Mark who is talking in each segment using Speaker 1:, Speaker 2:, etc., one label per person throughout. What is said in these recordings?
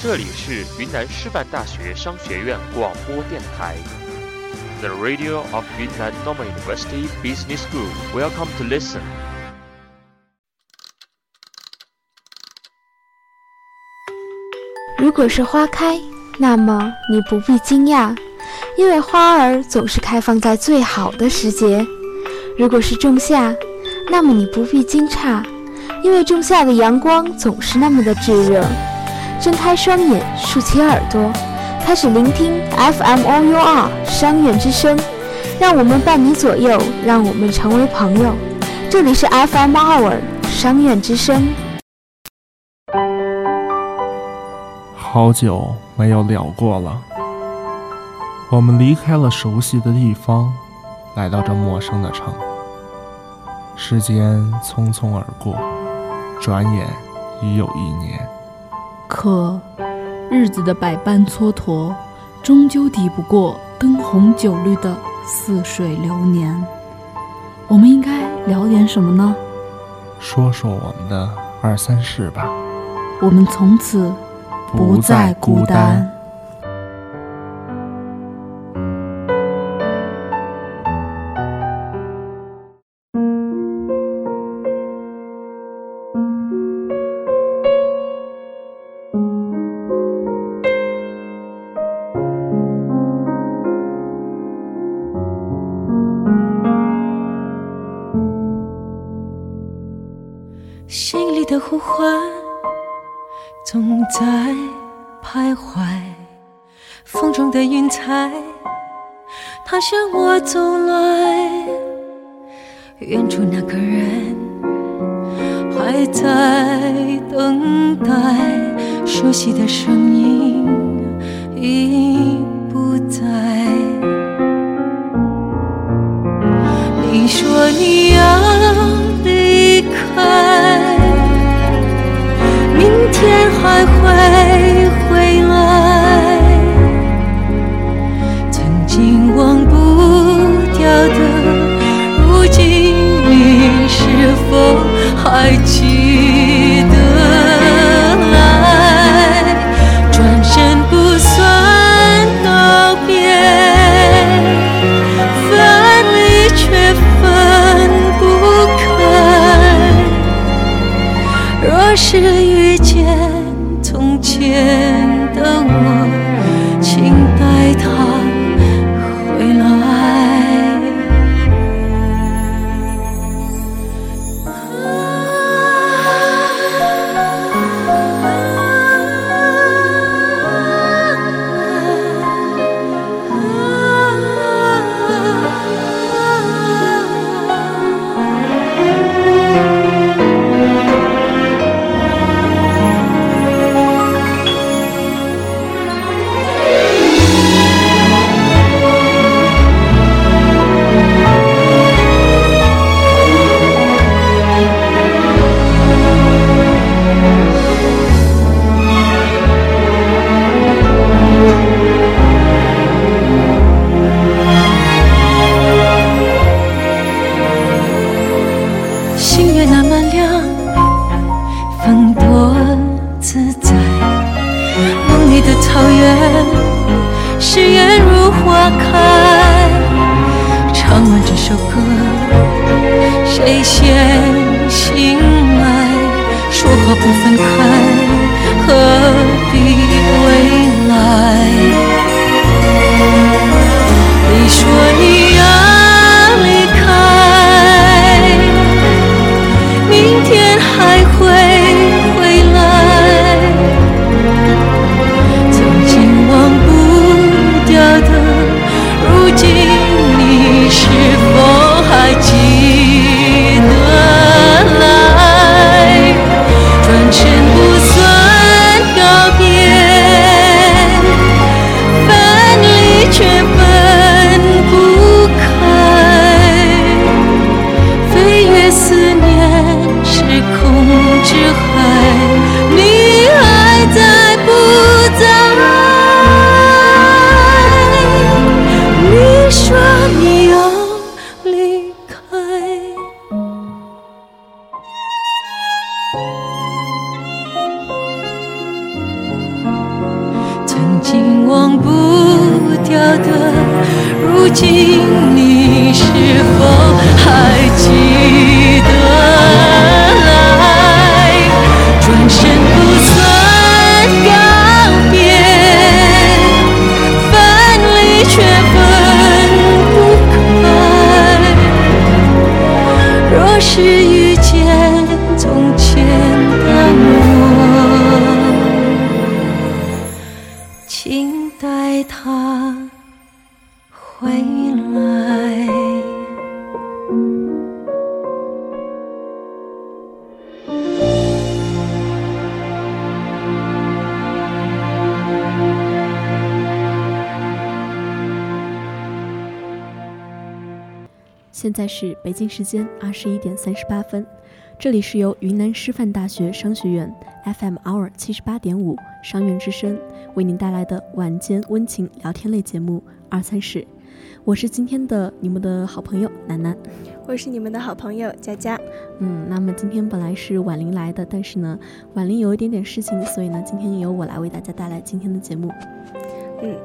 Speaker 1: 这里是云南师范大学商学院广播电台，The Radio of Yunnan Normal University Business School. Welcome to listen.
Speaker 2: 如果是花开，那么你不必惊讶，因为花儿总是开放在最好的时节；如果是仲夏，那么你不必惊诧，因为仲夏的阳光总是那么的炙热。睁开双眼，竖起耳朵，开始聆听 FM OUR 商院之声，让我们伴你左右，让我们成为朋友。这里是 FM OUR 商院之声。
Speaker 3: 好久没有聊过了，我们离开了熟悉的地方，来到这陌生的城。时间匆匆而过，转眼已有一年。
Speaker 4: 可，日子的百般蹉跎，终究抵不过灯红酒绿的似水流年。我们应该聊点什么呢？
Speaker 3: 说说我们的二三事吧。
Speaker 4: 我们从此不再孤单。
Speaker 5: 向我走来。远处那个人还在等待，熟悉的声音已不在。你说你忘不掉的，如今你是否还记得？来，转身不算告别，分离却分不开。若是
Speaker 6: 在是北京时间二十一点三十八分，这里是由云南师范大学商学院 FM Hour 七十八点五商院之声为您带来的晚间温情聊天类节目二三事，我是今天的你们的好朋友楠楠。
Speaker 7: 我是你们的好朋友佳佳。
Speaker 6: 嗯，那么今天本来是婉玲来的，但是呢，婉玲有一点点事情，所以呢，今天由我来为大家带来今天的节目。
Speaker 7: 嗯，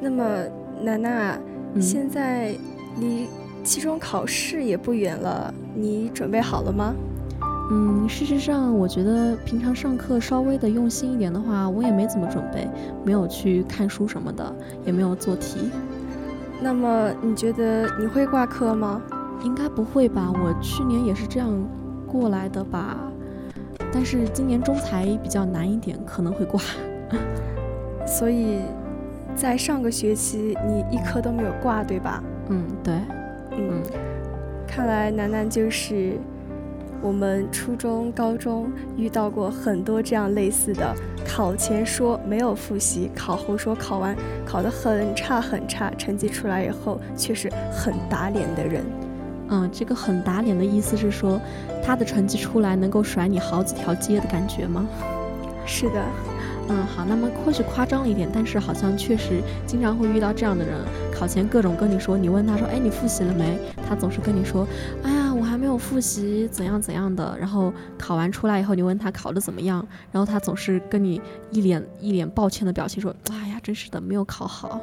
Speaker 7: 那么楠楠啊，
Speaker 6: 嗯
Speaker 7: 现在离期中考试也不远了，你准备好了吗？
Speaker 6: 嗯，事实上，我觉得平常上课稍微的用心一点的话，我也没怎么准备，没有去看书什么的，也没有做题，
Speaker 7: 那么你觉得你会挂科吗？
Speaker 6: 应该不会吧？我去年也是这样过来的吧，但是今年中才比较难一点，可能会挂。
Speaker 7: 所以，在上个学期你一科都没有挂，对吧？
Speaker 6: 嗯，对，
Speaker 7: 嗯
Speaker 6: 嗯，
Speaker 7: 看来楠楠就是我们初中、高中遇到过很多这样类似的，考前说没有复习，考后说考完考得很差很差，成绩出来以后却是很打脸的人。
Speaker 6: 嗯，这个很打脸的意思是说，他的成绩出来能够甩你好几条街的感觉吗？
Speaker 7: 是的，
Speaker 6: 嗯，好，那么或许夸张了一点，但是好像确实经常会遇到这样的人，考前各种跟你说，你问他说，哎，你复习了没？他总是跟你说，哎呀，我还没有复习，怎样怎样的。然后考完出来以后，你问他考的怎么样，然后他总是跟你一脸一脸抱歉的表情说，哎呀，真是的，没有考好。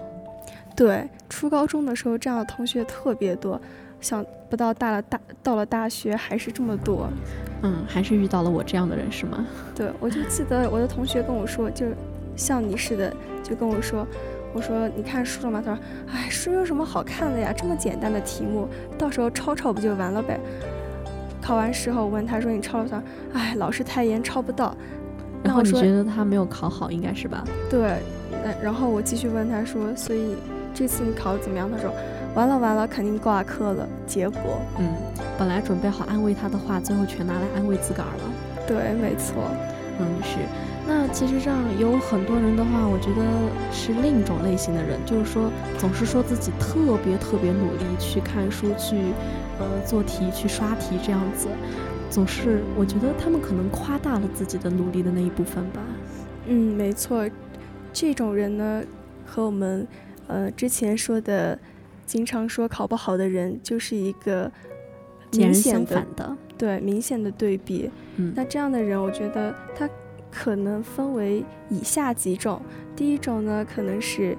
Speaker 7: 对，初高中的时候这样的同学特别多，想不到大了大到了大学还是这么多。
Speaker 6: 嗯，还是遇到了我这样的人是吗？
Speaker 7: 对，我就记得我的同学跟我说，就像你似的，就跟我说，我说你看书了吗？他说，哎，书有什么好看的呀？这么简单的题目，到时候抄抄不就完了呗？考完试后我问他说你抄了吗？他说，哎，老师太严，抄不到。
Speaker 6: 然后你
Speaker 7: 说
Speaker 6: 觉得他没有考好，应该是吧？
Speaker 7: 对，那然后我继续问他说，所以这次你考的怎么样？他说，完了完了，肯定挂科了。结果，
Speaker 6: 嗯，本来准备好安慰他的话，最后全拿来安慰自个儿了。
Speaker 7: 对，没错。
Speaker 6: 嗯，是。那其实上有很多人的话，我觉得是另一种类型的人，就是说总是说自己特别特别努力去看书、去呃做题、去刷题这样子，总是我觉得他们可能夸大了自己的努力的那一部分吧。
Speaker 7: 嗯，没错，这种人呢，和我们呃之前说的，经常说考不好的人，就是一个明显的
Speaker 6: 反的。
Speaker 7: 对明显的对比。
Speaker 6: 嗯
Speaker 7: 那这样的人，我觉得他可能分为以下几种。第一种呢，可能是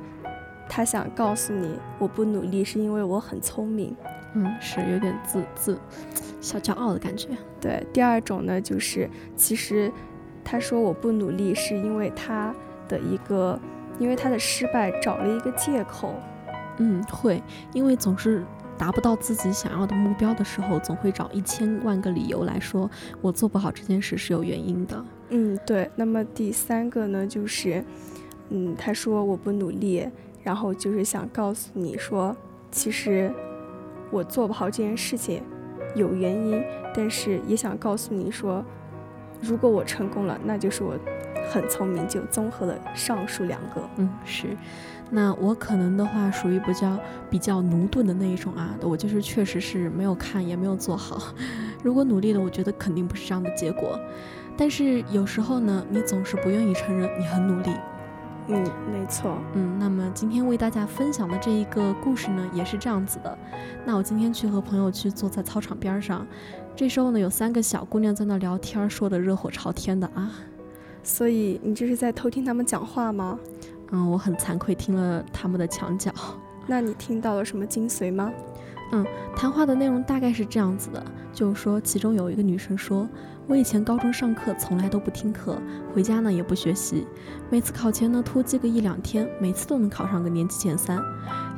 Speaker 7: 他想告诉你，我不努力是因为我很聪明。
Speaker 6: 嗯，是有点自自小骄傲的感觉。
Speaker 7: 对，第二种呢，就是其实他说我不努力是因为他的一个，因为他的失败找了一个借口。
Speaker 6: 嗯，会，因为总是达不到自己想要的目标的时候，总会找一千万个理由来说我做不好这件事是有原因的。
Speaker 7: 嗯，对。那么第三个呢，就是，嗯，他说我不努力，然后就是想告诉你说，其实我做不好这件事情有原因，但是也想告诉你说，如果我成功了，那就是我很聪明，就综合了上述两个。
Speaker 6: 嗯，是。那我可能的话属于比较比较驽钝的那一种啊，我就是确实是没有看也没有做好。如果努力了，我觉得肯定不是这样的结果。但是有时候呢，你总是不愿意承认你很努力。
Speaker 7: 嗯，没错。
Speaker 6: 嗯，那么今天为大家分享的这一个故事呢，也是这样子的。那我今天去和朋友去坐在操场边儿上，这时候呢，有三个小姑娘在那聊天儿，说的热火朝天的啊。
Speaker 7: 所以你这是在偷听他们讲话吗？
Speaker 6: 嗯，我很惭愧听了他们的墙角。
Speaker 7: 那你听到了什么精髓吗？
Speaker 6: 嗯，谈话的内容大概是这样子的，就是说其中有一个女生说，我以前高中上课从来都不听课，回家呢也不学习，每次考前呢突击个一两天，每次都能考上个年级前三。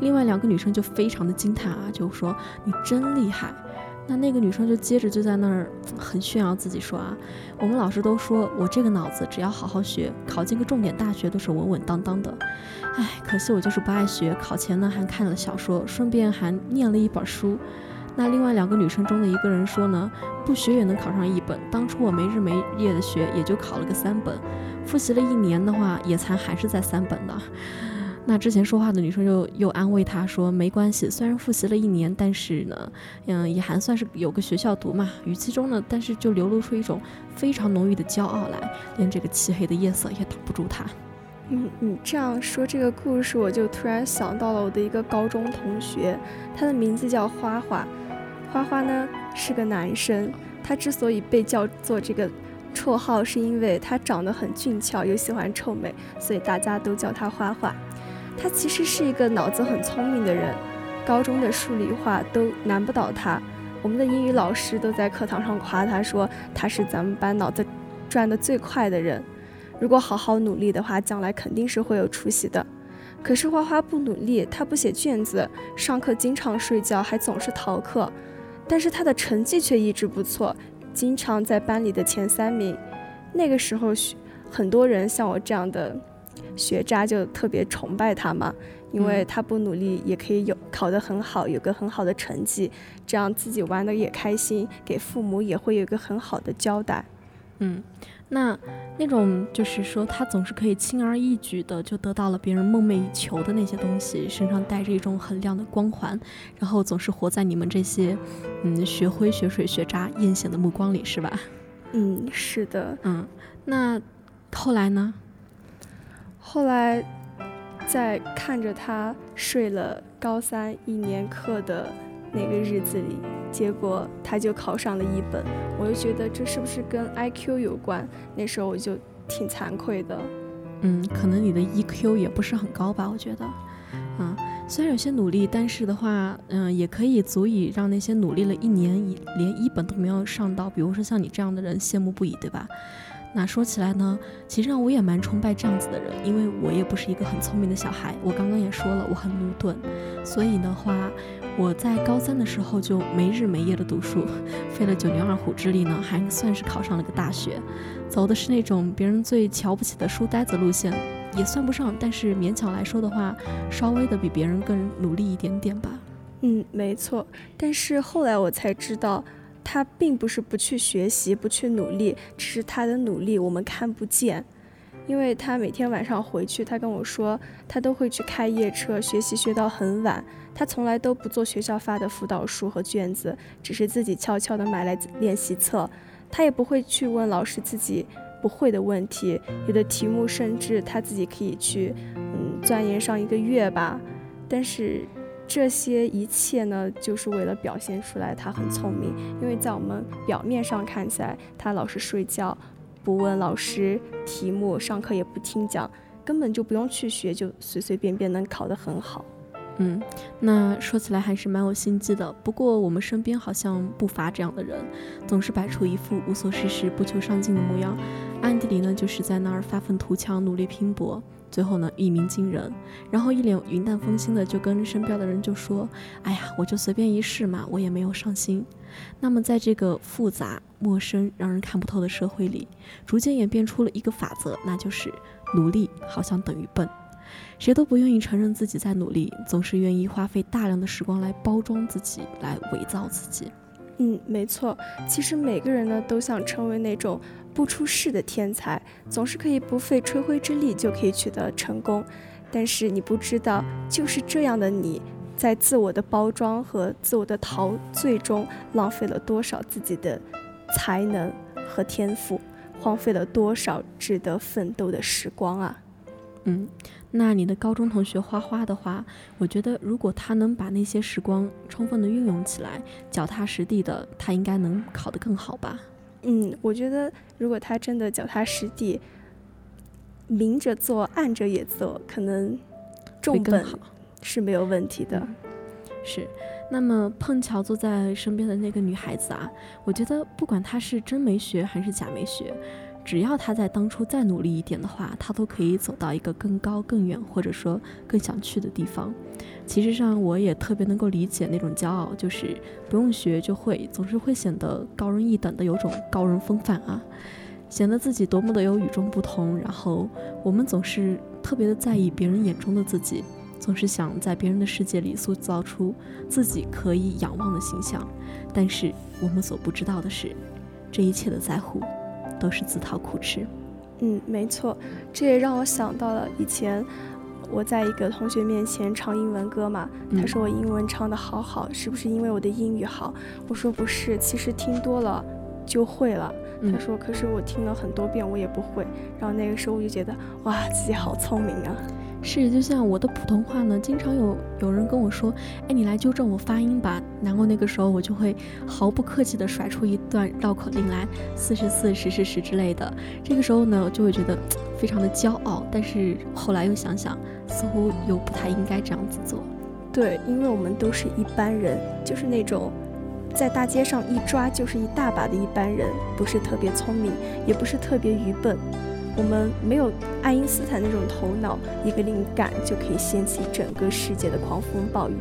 Speaker 6: 另外两个女生就非常的惊叹啊，就说你真厉害。那那个女生就接着就在那儿很炫耀自己说啊，我们老师都说我这个脑子只要好好学，考进个重点大学都是稳稳当当的。唉，可惜我就是不爱学，考前呢还看了小说，顺便还念了一本书。那另外两个女生中的一个人说呢，不学也能考上一本，当初我没日没夜的学，也就考了个三本，复习了一年的话，也才还是在三本的。那之前说话的女生又又安慰他说：“没关系，虽然复习了一年，但是呢，嗯，也还算是有个学校读嘛。”语气中呢，但是就流露出一种非常浓郁的骄傲来，连这个漆黑的夜色也挡不住他。
Speaker 7: 嗯，你这样说这个故事，我就突然想到了我的一个高中同学，他的名字叫花花。花花呢是个男生，他之所以被叫做这个绰号，是因为他长得很俊俏又喜欢臭美，所以大家都叫他花花。他其实是一个脑子很聪明的人，高中的数理化都难不倒他。我们的英语老师都在课堂上夸他说他是咱们班脑子转得最快的人。如果好好努力的话，将来肯定是会有出息的。可是花花不努力，他不写卷子，上课经常睡觉，还总是逃课。但是他的成绩却一直不错，经常在班里的前三名。那个时候，很多人像我这样的。学渣就特别崇拜他嘛，因为他不努力也可以有考得很好，有个很好的成绩，这样自己玩的也开心，给父母也会有一个很好的交代。
Speaker 6: 嗯，那那种就是说他总是可以轻而易举的就得到了别人梦寐以求的那些东西，身上带着一种很亮的光环，然后总是活在你们这些嗯学灰学水学渣艳羡的目光里，是吧？
Speaker 7: 嗯，是的。
Speaker 6: 嗯，那后来呢？
Speaker 7: 后来，在看着他睡了高三一年课的那个日子里，结果他就考上了一本，我就觉得这是不是跟 IQ 有关？那时候我就挺惭愧的。
Speaker 6: 嗯，可能你的 EQ 也不是很高吧？我觉得，嗯，虽然有些努力，但是的话，嗯，也可以足以让那些努力了一年连一本都没有上到，比如说像你这样的人羡慕不已，对吧？那说起来呢，其实我也蛮崇拜这样子的人，因为我也不是一个很聪明的小孩。我刚刚也说了，我很愚钝，所以的话，我在高三的时候就没日没夜的读书，费了九牛二虎之力呢，还算是考上了个大学。走的是那种别人最瞧不起的书呆子路线，也算不上，但是勉强来说的话，稍微的比别人更努力一点点吧。
Speaker 7: 嗯，没错。但是后来我才知道。他并不是不去学习、不去努力，只是他的努力我们看不见。因为他每天晚上回去，他跟我说，他都会去开夜车学习，学到很晚。他从来都不做学校发的辅导书和卷子，只是自己悄悄地买来练习册。他也不会去问老师自己不会的问题，有的题目甚至他自己可以去，嗯，钻研上一个月吧。但是。这些一切呢，就是为了表现出来他很聪明。因为在我们表面上看起来，他老是睡觉，不问老师题目，上课也不听讲，根本就不用去学，就随随便便能考得很好。
Speaker 6: 嗯，那说起来还是蛮有心机的。不过我们身边好像不乏这样的人，总是摆出一副无所事事、不求上进的模样，暗地里呢就是在那儿发愤图强、努力拼搏。最后呢，一鸣惊人，然后一脸云淡风轻的就跟身边的人就说：“哎呀，我就随便一试嘛，我也没有上心。”那么在这个复杂、陌生、让人看不透的社会里，逐渐演变出了一个法则，那就是努力好像等于笨。谁都不愿意承认自己在努力，总是愿意花费大量的时光来包装自己，来伪造自己。
Speaker 7: 嗯，没错。其实每个人呢，都想成为那种。不出世的天才，总是可以不费吹灰之力就可以取得成功，但是你不知道，就是这样的你，在自我的包装和自我的陶醉中，浪费了多少自己的才能和天赋，荒废了多少值得奋斗的时光啊！
Speaker 6: 嗯，那你的高中同学花花的话，我觉得如果他能把那些时光充分的运用起来，脚踏实地的，他应该能考得更好吧。
Speaker 7: 嗯，我觉得如果他真的脚踏实地，明着做，暗着也做，可能重本是没有问题的。
Speaker 6: 是，那么碰巧坐在身边的那个女孩子啊，我觉得不管她是真没学还是假没学。只要他在当初再努力一点的话，他都可以走到一个更高、更远，或者说更想去的地方。其实上，我也特别能够理解那种骄傲，就是不用学就会，总是会显得高人一等的，有种高人风范啊，显得自己多么的有与众不同。然后我们总是特别的在意别人眼中的自己，总是想在别人的世界里塑造出自己可以仰望的形象。但是我们所不知道的是，这一切的在乎。都是自讨苦吃，
Speaker 7: 嗯，没错，这也让我想到了以前我在一个同学面前唱英文歌嘛，他说我英文唱的好好，是不是因为我的英语好？我说不是，其实听多了就会了。他说可是我听了很多遍我也不会，然后那个时候我就觉得哇，自己好聪明啊。
Speaker 6: 是，就像我的普通话呢，经常有有人跟我说，哎，你来纠正我发音吧。然后那个时候我就会毫不客气地甩出一段绕口令来，四十四十是十之类的。这个时候呢，我就会觉得非常的骄傲。但是后来又想想，似乎又不太应该这样子做。
Speaker 7: 对，因为我们都是一般人，就是那种在大街上一抓就是一大把的一般人，不是特别聪明，也不是特别愚笨。我们没有爱因斯坦那种头脑，一个灵感就可以掀起整个世界的狂风暴雨；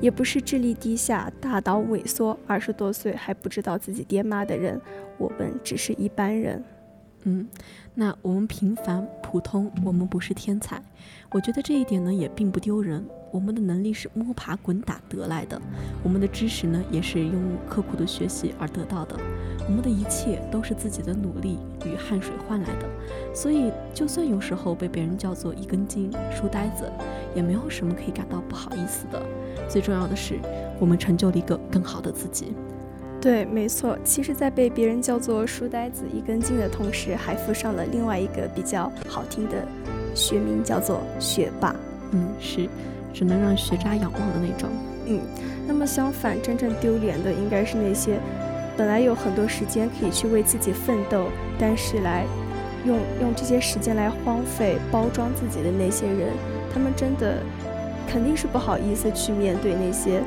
Speaker 7: 也不是智力低下、大脑萎缩、二十多岁还不知道自己爹妈的人。我们只是一般人。
Speaker 6: 嗯，那我们平凡普通，我们不是天才。我觉得这一点呢，也并不丢人。我们的能力是摸爬滚打得来的，我们的知识呢，也是用刻苦的学习而得到的。我们的一切都是自己的努力与汗水换来的，所以就算有时候被别人叫做一根筋、书呆子，也没有什么可以感到不好意思的。最重要的是，我们成就了一个更好的自己。
Speaker 7: 对，没错。其实，在被别人叫做书呆子、一根筋的同时，还附上了另外一个比较好听的学名，叫做学霸。
Speaker 6: 嗯，是，只能让学渣仰望的那种。
Speaker 7: 嗯，那么相反，真正丢脸的应该是那些。本来有很多时间可以去为自己奋斗，但是来用用这些时间来荒废、包装自己的那些人，他们真的肯定是不好意思去面对那些，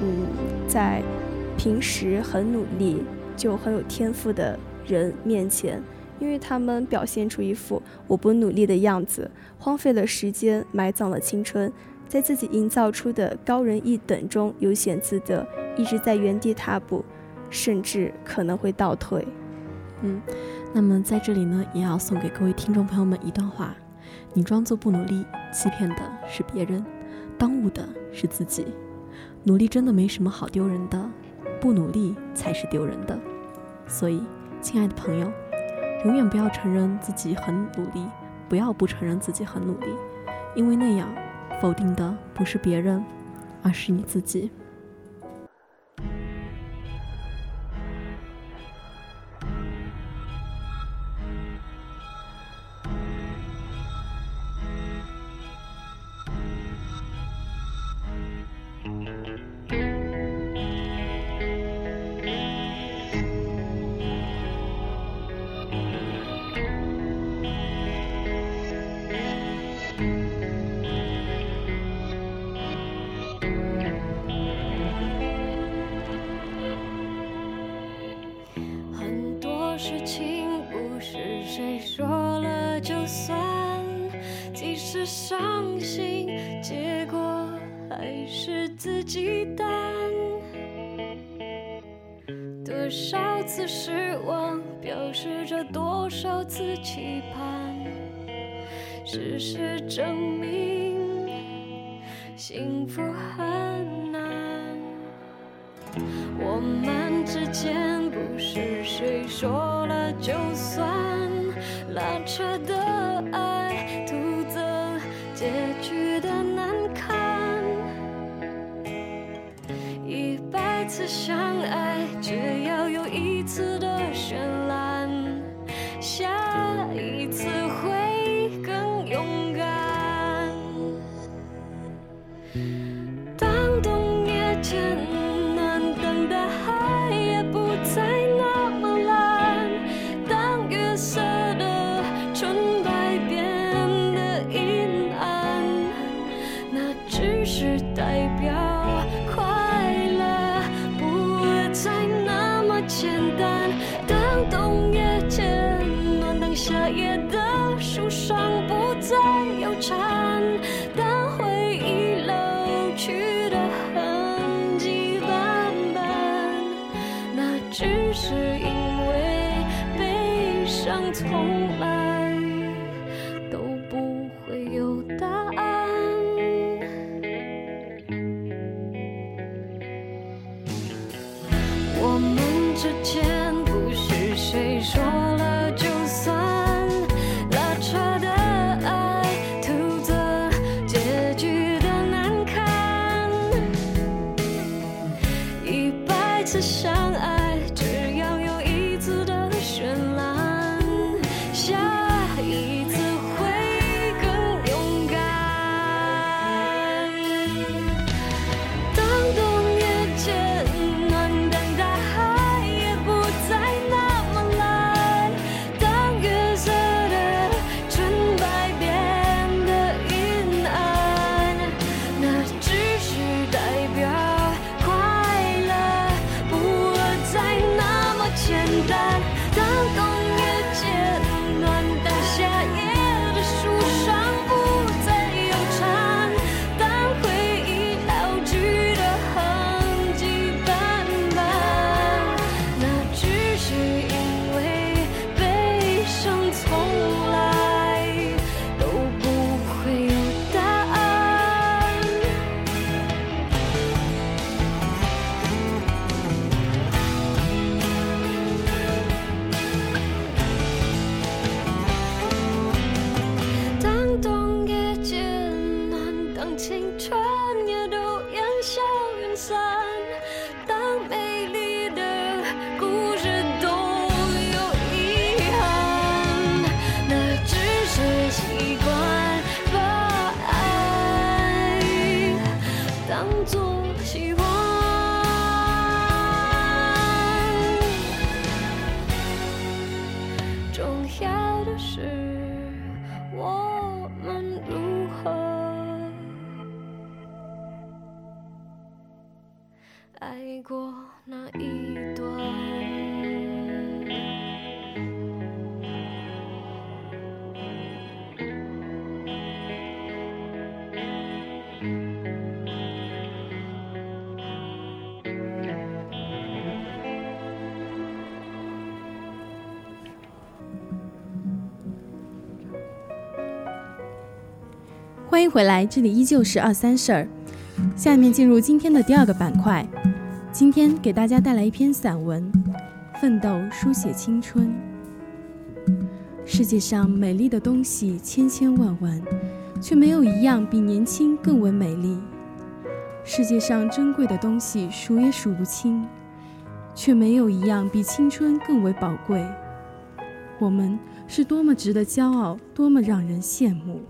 Speaker 7: 嗯，在平时很努力就很有天赋的人面前，因为他们表现出一副我不努力的样子，荒废了时间，埋葬了青春，在自己营造出的高人一等中悠闲自得，一直在原地踏步。甚至可能会倒退。
Speaker 6: 嗯，那么在这里呢，也要送给各位听众朋友们一段话：你装作不努力，欺骗的是别人，耽误的是自己。努力真的没什么好丢人的，不努力才是丢人的。所以，亲爱的朋友，永远不要承认自己很努力，不要不承认自己很努力，因为那样否定的不是别人，而是你自己。
Speaker 8: 事情不是谁说了就算，即使伤心，结果还是自己担。多少次失望，表示着多少次期盼。事实证明，幸福很。我们之间不是谁说了就算，拉扯的爱，徒增结局欢
Speaker 9: 迎回来，这里依旧是二三事儿。下面进入今天的第二个板块，今天给大家带来一篇散文《奋斗书写青春》。世界上美丽的东西千千万万，却没有一样比年轻更为美丽。世界上珍贵的东西数也数不清，却没有一样比青春更为宝贵。我们是多么值得骄傲，多么让人羡慕。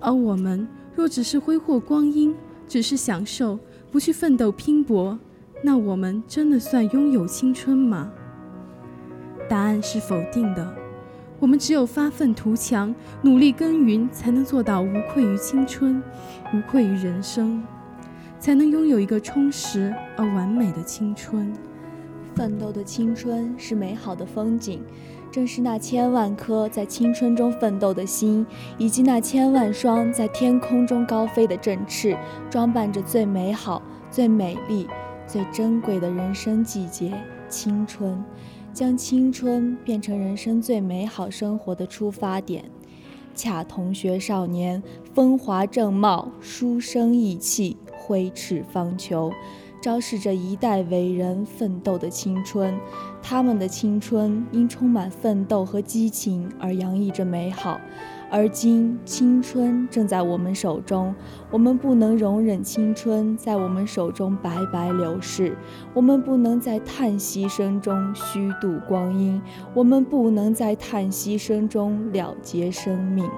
Speaker 9: 而我们若只是挥霍光阴，只是享受，不去奋斗拼搏，那我们真的算拥有青春吗？答案是否定的。我们只有发愤图强，努力耕耘，才能做到无愧于青春，无愧于人生，才能拥有一个充实而完美的青春。
Speaker 10: 奋斗的青春是美好的风景，正是那千万颗在青春中奋斗的心，以及那千万双在天空中高飞的振翅，装扮着最美好、最美丽、最珍贵的人生季节——青春，将青春变成人生最美好生活的出发点。恰同学少年，风华正茂，书生意气，挥斥方遒。昭示着一代伟人奋斗的青春，他们的青春因充满奋斗和激情而洋溢着美好。而今，青春正在我们手中，我们不能容忍青春在我们手中白白流逝，我们不能在叹息声中虚度光阴，我们不能在叹息声中了结生命。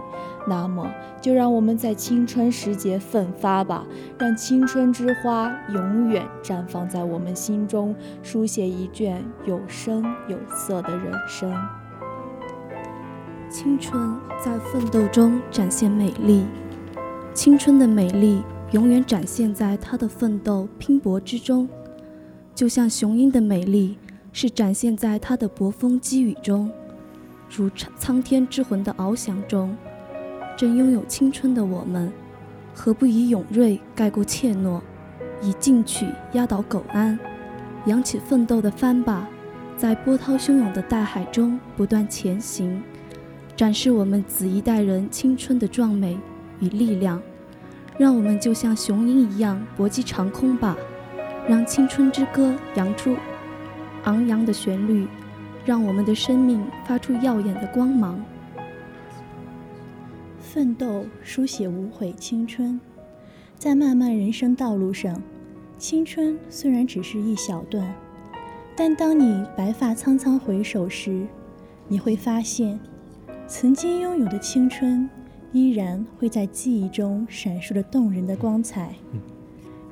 Speaker 10: 那么，就让我们在青春时节奋发吧，让青春之花永远绽放在我们心中，书写一卷有声有色的人生。
Speaker 2: 青春在奋斗中展现美丽，青春的美丽永远展现在他的奋斗拼搏之中，就像雄鹰的美丽是展现在它的搏风击雨中，如苍天之魂的翱翔中。正拥有青春的我们，何不以勇锐盖过怯懦，以进取压倒苟安，扬起奋斗的帆吧，
Speaker 11: 在波涛汹涌的大海中不断前行，展示我们子一代人青春的壮美与力量。让我们就像雄鹰一样搏击长空吧，让青春之歌扬出昂扬的旋律，让我们的生命发出耀眼的光芒。
Speaker 12: 奋斗，书写无悔青春，在漫漫人生道路上，青春虽然只是一小段，但当你白发苍苍回首时，你会发现，曾经拥有的青春。依然会在记忆中闪烁着动人的光彩。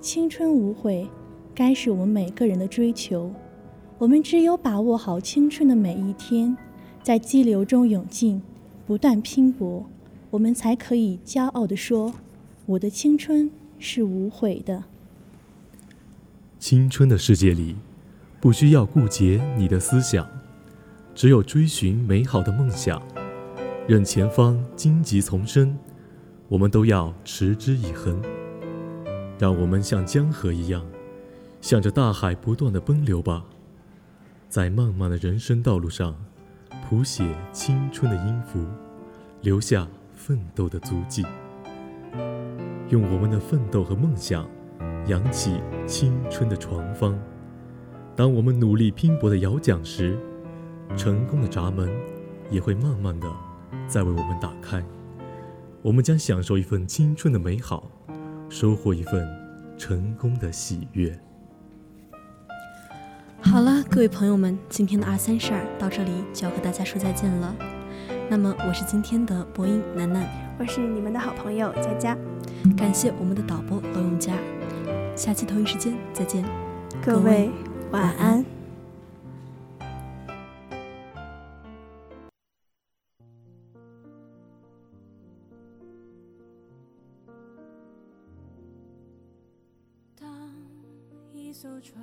Speaker 12: 青春无悔，该是我们每个人的追求。我们只有把握好青春的每一天，在激流中勇进，不断拼搏，我们才可以骄傲地说：“我的青春是无悔的。”
Speaker 13: 青春的世界里，不需要顾及你的思想，只有追寻美好的梦想。任前方荆棘丛生，我们都要持之以恒。让我们像江河一样，向着大海不断的奔流吧，在漫漫的人生道路上，谱写青春的音符，留下奋斗的足迹。用我们的奋斗和梦想，扬起青春的床方。当我们努力拼搏的摇桨时，成功的闸门也会慢慢的。在为我们打开，我们将享受一份青春的美好，收获一份成功的喜悦。
Speaker 6: 好了，各位朋友们，今天的二三事儿到这里就要和大家说再见了。那么，我是今天的播音楠楠，
Speaker 7: 我是你们的好朋友佳佳，
Speaker 6: 感谢我们的导播罗永佳，下期同一时间再见，
Speaker 7: 各位晚安。
Speaker 14: 当一艘船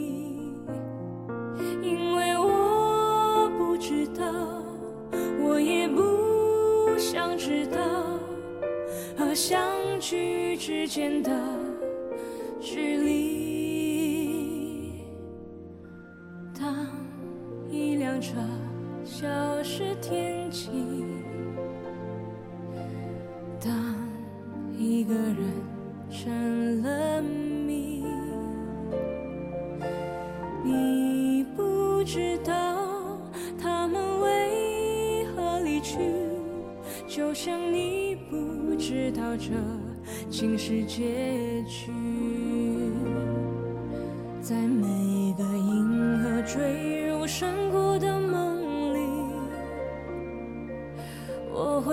Speaker 14: 和相聚之间的距离。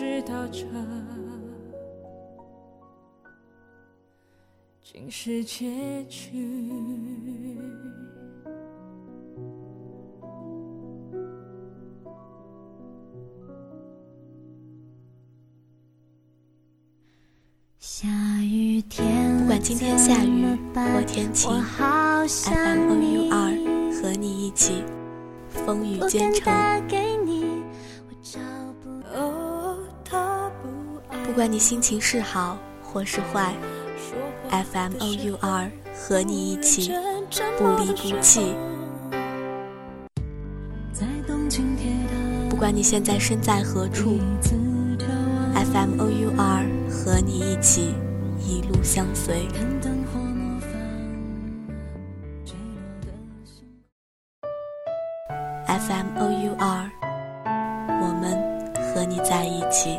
Speaker 14: 知道这。竟是结局。
Speaker 15: 不管今天下雨或天晴，FM 和你一起风雨兼程。不管你心情是好或是坏，FM O U R 和你一起不离不弃。不管你现在身在何处，FM O U R 和你一起一路相随。FM O U R，，我们和你在一起。